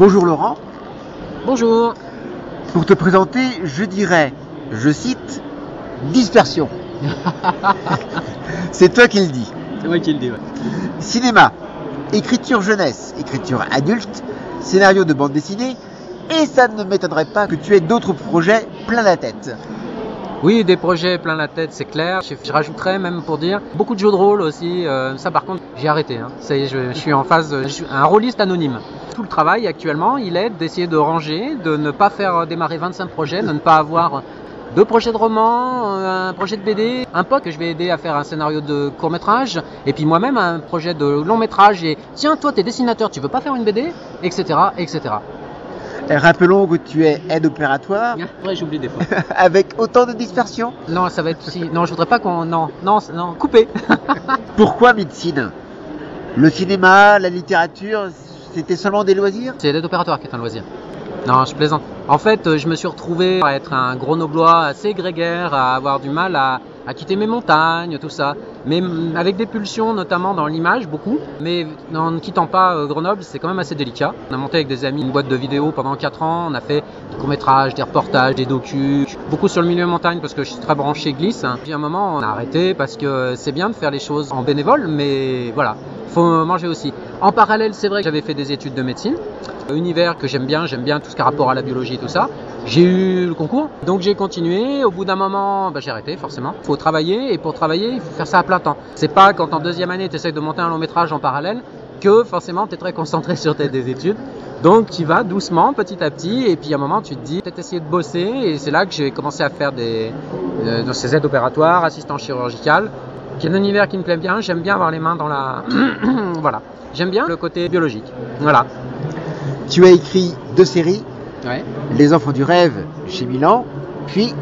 Bonjour Laurent. Bonjour. Pour te présenter, je dirais, je cite, dispersion. C'est toi qui le dis. C'est moi qui le dis, ouais. Cinéma, écriture jeunesse, écriture adulte, scénario de bande dessinée, et ça ne m'étonnerait pas que tu aies d'autres projets plein la tête. Oui, des projets plein la tête, c'est clair. Je, je rajouterais même pour dire beaucoup de jeux de rôle aussi. Euh, ça, par contre, j'ai arrêté. Hein. Ça y est, je, je suis en phase. Je suis un rôliste anonyme. Tout le travail actuellement, il est d'essayer de ranger, de ne pas faire démarrer 25 projets, de ne pas avoir deux projets de roman, euh, un projet de BD, un pote que je vais aider à faire un scénario de court métrage, et puis moi-même un projet de long métrage. Et tiens, toi, t'es dessinateur, tu veux pas faire une BD, etc., etc. Et Rappelons que tu es aide opératoire Ouais, j'oublie des fois. avec autant de dispersion. Non, ça va être aussi. Non, je voudrais pas qu'on. Non, non, non, couper. Pourquoi médecine? Le cinéma, la littérature, c'était seulement des loisirs? C'est l'aide opératoire qui est un loisir. Non, je plaisante. En fait, euh, je me suis retrouvé à être un grenoblois assez grégaire, à avoir du mal à, à quitter mes montagnes, tout ça. Mais avec des pulsions, notamment dans l'image, beaucoup. Mais en ne quittant pas euh, Grenoble, c'est quand même assez délicat. On a monté avec des amis une boîte de vidéos pendant 4 ans. On a fait des courts-métrages, des reportages, des docus. Beaucoup sur le milieu montagne parce que je suis très branché glisse. Puis à un moment, on a arrêté parce que c'est bien de faire les choses en bénévole, mais voilà, faut manger aussi. En parallèle, c'est vrai que j'avais fait des études de médecine, univers que j'aime bien, j'aime bien tout ce qui a rapport à la biologie et tout ça. J'ai eu le concours, donc j'ai continué. Au bout d'un moment, bah, j'ai arrêté forcément. Il faut travailler et pour travailler, il faut faire ça à plein temps. C'est pas quand en deuxième année, tu essayes de monter un long métrage en parallèle que forcément tu es très concentré sur tes des études. Donc tu vas doucement, petit à petit, et puis à un moment tu te dis, peut-être essayer de bosser, et c'est là que j'ai commencé à faire des, euh, dans ces aides opératoires, assistant chirurgical, qui est un univers qui me plaît bien. J'aime bien avoir les mains dans la, voilà. J'aime bien le côté biologique. Voilà. Tu as écrit deux séries, Ouais. Les Enfants du Rêve chez Milan, puis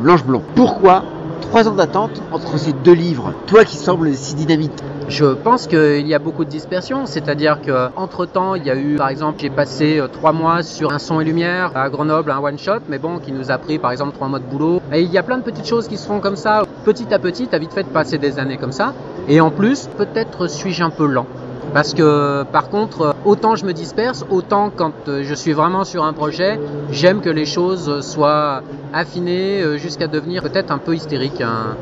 Blanche Blond. Pourquoi trois ans d'attente entre ces deux livres Toi qui sembles si dynamite. Je pense qu'il y a beaucoup de dispersion, c'est-à-dire que entre temps, il y a eu, par exemple, j'ai passé euh, trois mois sur un son et lumière à Grenoble, un one shot, mais bon, qui nous a pris, par exemple, trois mois de boulot. Et il y a plein de petites choses qui se font comme ça, petit à petit. T'as vite fait de passer des années comme ça. Et en plus, peut-être suis-je un peu lent. Parce que par contre, autant je me disperse, autant quand euh, je suis vraiment sur un projet, j'aime que les choses soient affinées euh, jusqu'à devenir peut-être un peu hystérique. hein.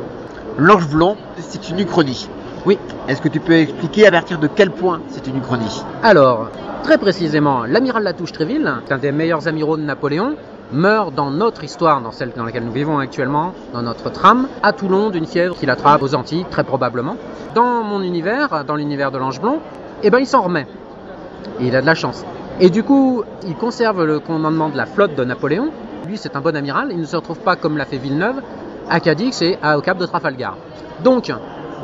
L'Ange Blond, c'est une uchronie. Oui. Est-ce que tu peux expliquer à partir de quel point c'est une uchronie? Alors, très précisément, l'amiral Latouche-Tréville, un des meilleurs amiraux de Napoléon, meurt dans notre histoire, dans celle dans laquelle nous vivons actuellement, dans notre trame, à Toulon d'une fièvre qu'il attrape aux Antilles, très probablement. Dans mon univers, dans l'univers de l'Ange Blond, eh ben il s'en remet. Et il a de la chance. Et du coup, il conserve le commandement de la flotte de Napoléon. Lui, c'est un bon amiral. Il ne se retrouve pas comme l'a fait Villeneuve, à Cadix et au cap de Trafalgar. Donc,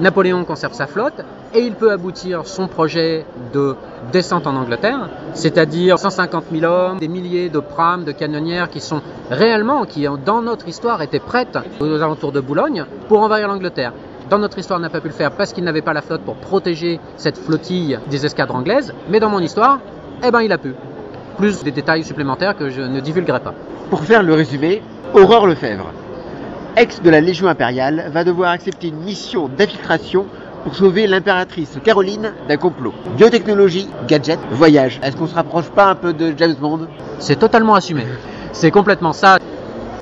Napoléon conserve sa flotte et il peut aboutir son projet de descente en Angleterre, c'est-à-dire 150 000 hommes, des milliers de prames, de canonnières qui sont réellement, qui dans notre histoire étaient prêtes aux alentours de Boulogne pour envahir l'Angleterre. Dans notre histoire, on n'a pas pu le faire parce qu'il n'avait pas la flotte pour protéger cette flottille des escadres anglaises, mais dans mon histoire, eh ben il a pu. Plus des détails supplémentaires que je ne divulguerai pas. Pour faire le résumé, Aurore Lefebvre, ex de la Légion impériale, va devoir accepter une mission d'infiltration pour sauver l'impératrice Caroline d'un complot. Biotechnologie, gadget, voyage. Est-ce qu'on se rapproche pas un peu de James Bond? C'est totalement assumé. C'est complètement ça.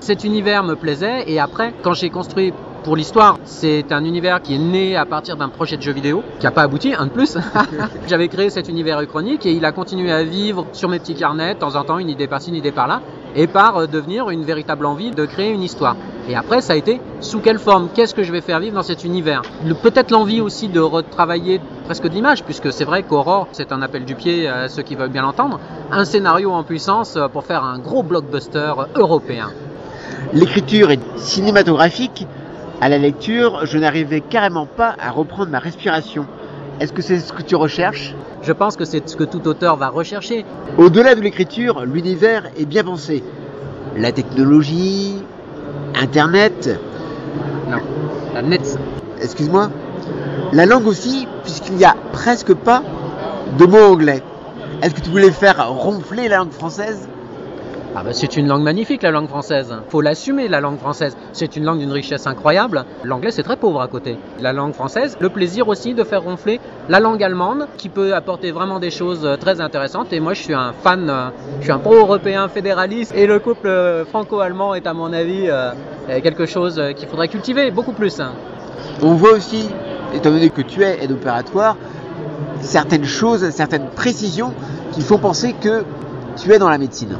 Cet univers me plaisait et après, quand j'ai construit pour l'histoire, c'est un univers qui est né à partir d'un projet de jeu vidéo qui n'a pas abouti, un de plus. J'avais créé cet univers chronique et il a continué à vivre sur mes petits carnets, de temps en temps, une idée par-ci, une idée par-là, et par euh, devenir une véritable envie de créer une histoire. Et après, ça a été sous quelle forme? Qu'est-ce que je vais faire vivre dans cet univers? Le- Peut-être l'envie aussi de retravailler presque de l'image, puisque c'est vrai qu'Aurore, c'est un appel du pied à ceux qui veulent bien l'entendre, un scénario en puissance euh, pour faire un gros blockbuster européen. L'écriture est cinématographique. À la lecture, je n'arrivais carrément pas à reprendre ma respiration. Est-ce que c'est ce que tu recherches? Je pense que c'est ce que tout auteur va rechercher. Au-delà de l'écriture, l'univers est bien pensé. La technologie, Internet, Non, la net. excuse-moi, la langue aussi, puisqu'il n'y a presque pas de mots anglais. Est-ce que tu voulais faire ronfler la langue française? Ah bah c'est une langue magnifique la langue française. Faut l'assumer la langue française. C'est une langue d'une richesse incroyable. L'anglais c'est très pauvre à côté. La langue française, le plaisir aussi de faire ronfler la langue allemande qui peut apporter vraiment des choses euh, très intéressantes. Et moi je suis un fan, euh, je suis un pro-européen fédéraliste et le couple euh, franco-allemand est à mon avis quelque chose qu'il faudrait cultiver beaucoup plus. Hein. On voit aussi, étant donné que tu es aide opératoire, certaines choses, certaines précisions qui font penser que tu es dans la médecine.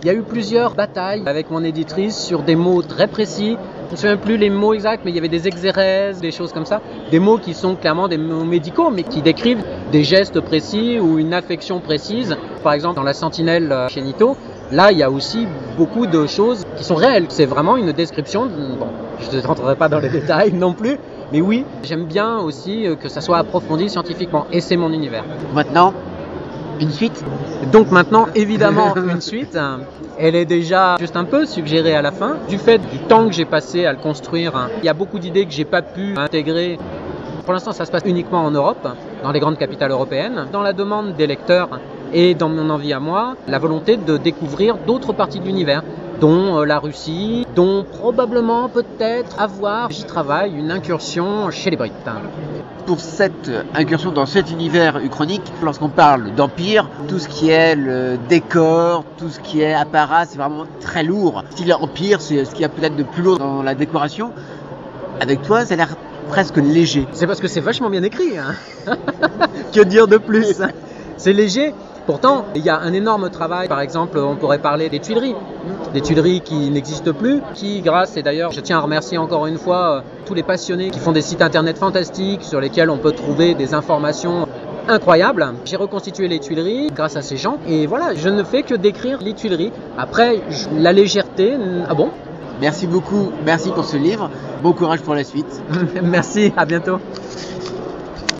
Il y a eu plusieurs batailles avec mon éditrice sur des mots très précis. Je ne me souviens plus les mots exacts, mais il y avait des exérèses, des choses comme ça. Des mots qui sont clairement des mots médicaux, mais qui décrivent des gestes précis ou une affection précise. Par exemple, dans la sentinelle euh, chez Nito, là, il y a aussi beaucoup de choses qui sont réelles. C'est vraiment une description. Bon, je ne rentrerai pas dans les détails non plus, mais oui, j'aime bien aussi euh, que ça soit approfondi scientifiquement, et c'est mon univers. Maintenant, une suite Donc maintenant, évidemment, une suite. Elle est déjà juste un peu suggérée à la fin. Du fait du temps que j'ai passé à le construire, il y a beaucoup d'idées que j'ai pas pu intégrer. Pour l'instant, ça se passe uniquement en Europe, dans les grandes capitales européennes. Dans la demande des lecteurs et dans mon envie à moi, la volonté de découvrir d'autres parties de l'univers dont euh, la Russie, dont probablement peut-être avoir, j'y travaille, une incursion chez les Brites. Pour cette incursion dans cet univers uchronique, lorsqu'on parle d'empire, tout ce qui est le décor, tout ce qui est apparat, c'est vraiment très lourd. Style empire, c'est ce qu'il y a peut-être de plus lourd dans la décoration. Avec toi, ça a l'air presque léger. C'est parce que c'est vachement bien écrit. Hein que dire de plus? C'est léger, Pourtant, il y a un énorme travail. Par exemple, on pourrait parler des Tuileries. Des Tuileries qui n'existent plus, qui, grâce, et d'ailleurs, je tiens à remercier encore une fois euh, tous les passionnés qui font des sites internet fantastiques sur lesquels on peut trouver des informations incroyables. J'ai reconstitué les Tuileries grâce à ces gens. Et voilà, je ne fais que décrire les Tuileries. Après, la légèreté, ah bon? Merci beaucoup, merci pour ce livre. Bon courage pour la suite. merci, à bientôt.